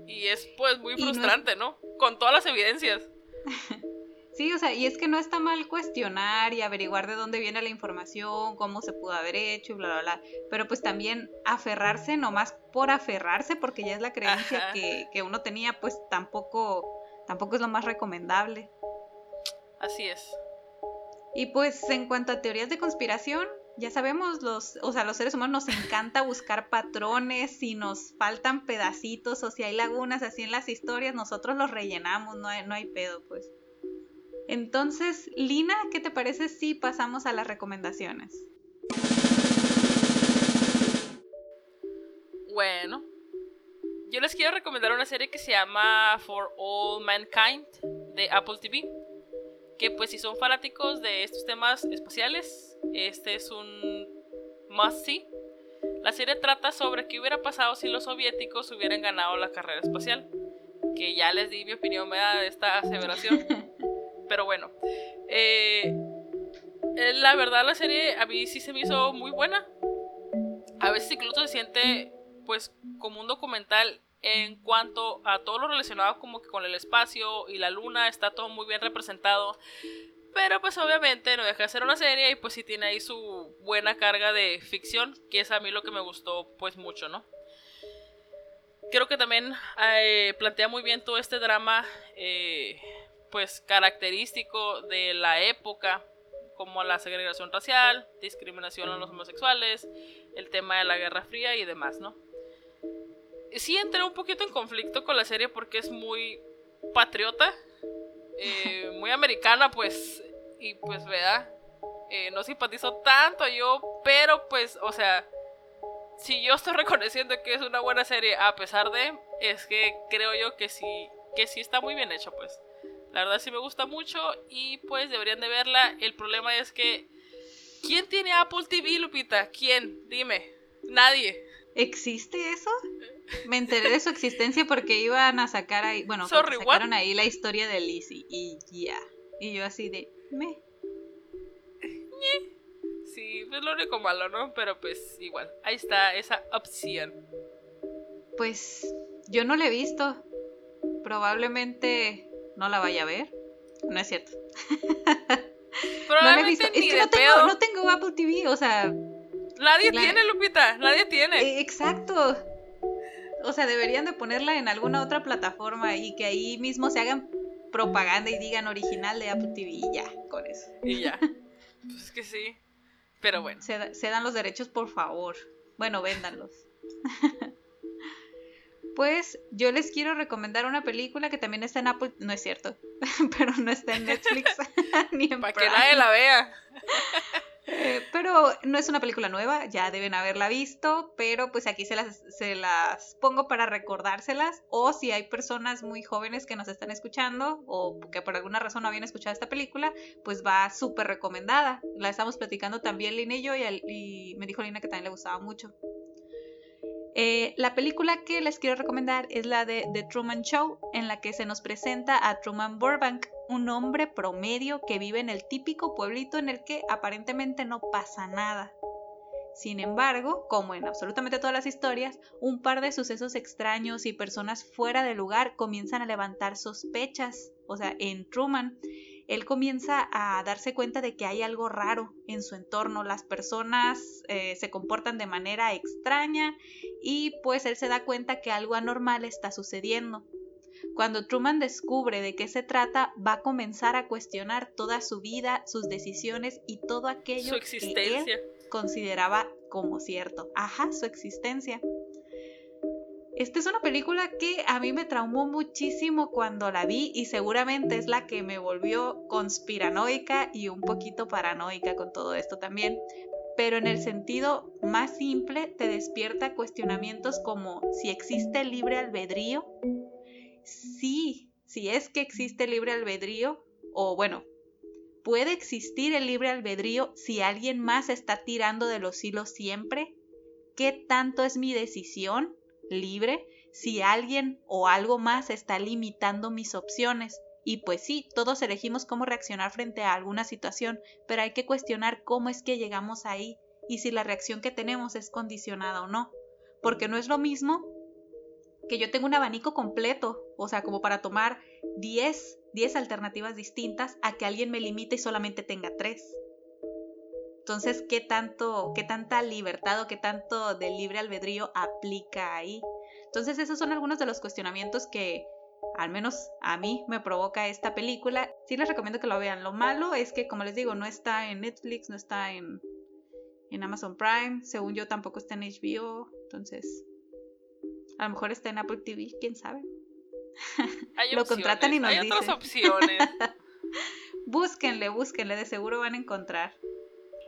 Y es pues muy frustrante, ¿no? Con todas las evidencias. Sí, o sea, y es que no está mal cuestionar y averiguar de dónde viene la información, cómo se pudo haber hecho y bla, bla, bla. Pero pues también aferrarse nomás por aferrarse, porque ya es la creencia que, que, uno tenía, pues tampoco, tampoco es lo más recomendable. Así es. Y pues en cuanto a teorías de conspiración, ya sabemos, los, o sea, los seres humanos nos encanta buscar patrones, si nos faltan pedacitos o si hay lagunas así en las historias, nosotros los rellenamos, no hay, no hay pedo, pues. Entonces, Lina, ¿qué te parece si pasamos a las recomendaciones? Bueno, yo les quiero recomendar una serie que se llama For All Mankind de Apple TV. Que pues si son fanáticos de estos temas espaciales, este es un must see. La serie trata sobre qué hubiera pasado si los soviéticos hubieran ganado la carrera espacial. Que ya les di mi opinión de esta aseveración. Pero bueno. Eh, eh, la verdad la serie a mí sí se me hizo muy buena. A veces incluso se siente pues como un documental en cuanto a todo lo relacionado como que con el espacio y la luna está todo muy bien representado. Pero pues obviamente no deja de ser una serie y pues sí tiene ahí su buena carga de ficción, que es a mí lo que me gustó pues mucho, ¿no? Creo que también eh, plantea muy bien todo este drama pues característico de la época, como la segregación racial, discriminación a los homosexuales, el tema de la Guerra Fría y demás, ¿no? Sí entré un poquito en conflicto con la serie porque es muy patriota, eh, muy americana, pues, y pues, vea, eh, no simpatizo tanto yo, pero pues, o sea, si yo estoy reconociendo que es una buena serie a pesar de, es que creo yo que sí, que sí está muy bien hecho, pues. La verdad sí me gusta mucho y pues deberían de verla. El problema es que... ¿Quién tiene Apple TV, Lupita? ¿Quién? Dime. Nadie. ¿Existe eso? Me enteré de su existencia porque iban a sacar ahí, bueno, sacaron ahí la historia de Lizzie y ya. Y yo así de, me. Sí, pues lo único malo, ¿no? Pero pues igual, ahí está esa opción. Pues yo no la he visto. Probablemente no la vaya a ver. No es cierto. no la he visto. es que no tengo, no tengo, Apple TV, o sea. Nadie tiene, Lupita, nadie tiene. Eh, exacto. O sea, deberían de ponerla en alguna otra plataforma y que ahí mismo se hagan propaganda y digan original de Apple TV y ya, con eso. Y ya. Pues que sí. Pero bueno. Se, se dan los derechos, por favor. Bueno, véndanlos. Pues yo les quiero recomendar una película que también está en Apple, no es cierto, pero no está en Netflix ni en Para que nadie la vea. Pero no es una película nueva, ya deben haberla visto, pero pues aquí se las, se las pongo para recordárselas o si hay personas muy jóvenes que nos están escuchando o que por alguna razón no habían escuchado esta película, pues va súper recomendada. La estamos platicando también Lina y yo y, y me dijo Lina que también le gustaba mucho. Eh, la película que les quiero recomendar es la de The Truman Show, en la que se nos presenta a Truman Burbank, un hombre promedio que vive en el típico pueblito en el que aparentemente no pasa nada. Sin embargo, como en absolutamente todas las historias, un par de sucesos extraños y personas fuera de lugar comienzan a levantar sospechas, o sea, en Truman, él comienza a darse cuenta de que hay algo raro en su entorno, las personas eh, se comportan de manera extraña y pues él se da cuenta que algo anormal está sucediendo. Cuando Truman descubre de qué se trata, va a comenzar a cuestionar toda su vida, sus decisiones y todo aquello que él consideraba como cierto. Ajá, su existencia. Esta es una película que a mí me traumó muchísimo cuando la vi y seguramente es la que me volvió conspiranoica y un poquito paranoica con todo esto también. Pero en el sentido más simple te despierta cuestionamientos como si existe libre albedrío. Sí, si es que existe libre albedrío, o bueno, puede existir el libre albedrío si alguien más está tirando de los hilos siempre. ¿Qué tanto es mi decisión? Libre si alguien o algo más está limitando mis opciones. Y pues sí, todos elegimos cómo reaccionar frente a alguna situación, pero hay que cuestionar cómo es que llegamos ahí y si la reacción que tenemos es condicionada o no. Porque no es lo mismo que yo tenga un abanico completo, o sea, como para tomar 10, 10 alternativas distintas, a que alguien me limite y solamente tenga 3. Entonces, ¿qué tanto, qué tanta libertad o qué tanto de libre albedrío aplica ahí? Entonces, esos son algunos de los cuestionamientos que al menos a mí me provoca esta película. Sí les recomiendo que lo vean. Lo malo es que, como les digo, no está en Netflix, no está en, en Amazon Prime. Según yo, tampoco está en HBO. Entonces, a lo mejor está en Apple TV, quién sabe. lo contratan y nos hay otras opciones. búsquenle, búsquenle, de seguro van a encontrar.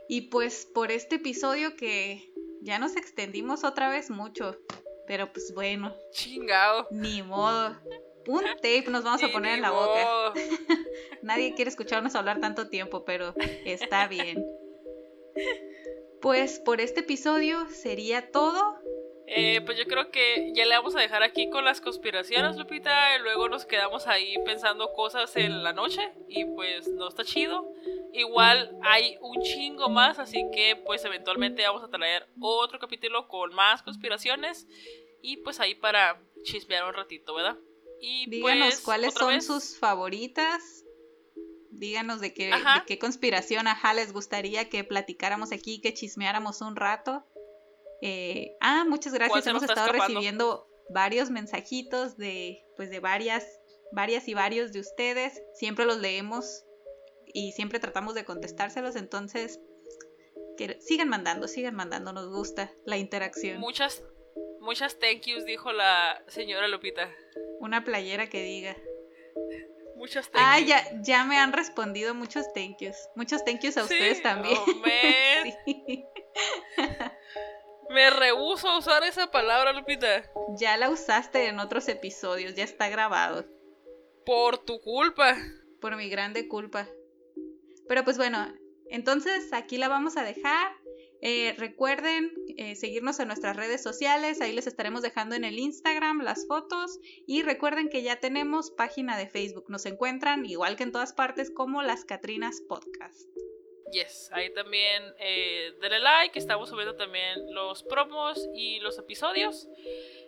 Y pues por este episodio que ya nos extendimos otra vez mucho, pero pues bueno. Chingao. Ni modo. Un tape nos vamos a poner en la boca. Nadie quiere escucharnos hablar tanto tiempo, pero está bien. Pues por este episodio sería todo. Eh, pues yo creo que ya le vamos a dejar aquí con las conspiraciones, Lupita. Y luego nos quedamos ahí pensando cosas en la noche. Y pues no está chido. Igual hay un chingo más, así que pues eventualmente vamos a traer otro capítulo con más conspiraciones y pues ahí para chismear un ratito, ¿verdad? Y Díganos pues, cuáles son sus favoritas. Díganos de qué, de qué conspiración ajá les gustaría que platicáramos aquí, que chismeáramos un rato. Eh, ah, muchas gracias. Hemos estado recibiendo varios mensajitos de pues de varias varias y varios de ustedes. Siempre los leemos y siempre tratamos de contestárselos, entonces que sigan mandando, sigan mandando, nos gusta la interacción. Muchas, muchas thank yous, dijo la señora Lupita. Una playera que diga. Muchas thank ah, ya, ya me han respondido muchos thank yous. Muchos thank yous a ustedes también. Me rehuso a usar esa palabra, Lupita. Ya la usaste en otros episodios, ya está grabado. Por tu culpa. Por mi grande culpa. Pero pues bueno, entonces aquí la vamos a dejar. Eh, recuerden eh, seguirnos en nuestras redes sociales, ahí les estaremos dejando en el Instagram las fotos y recuerden que ya tenemos página de Facebook, nos encuentran igual que en todas partes como las Catrinas Podcast. Yes, ahí también eh, denle like, estamos subiendo también los promos y los episodios.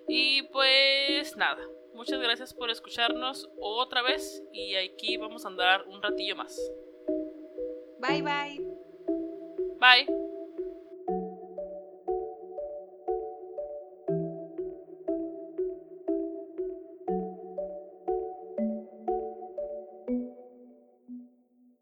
Y pues nada, muchas gracias por escucharnos otra vez y aquí vamos a andar un ratillo más. Bye bye. Bye.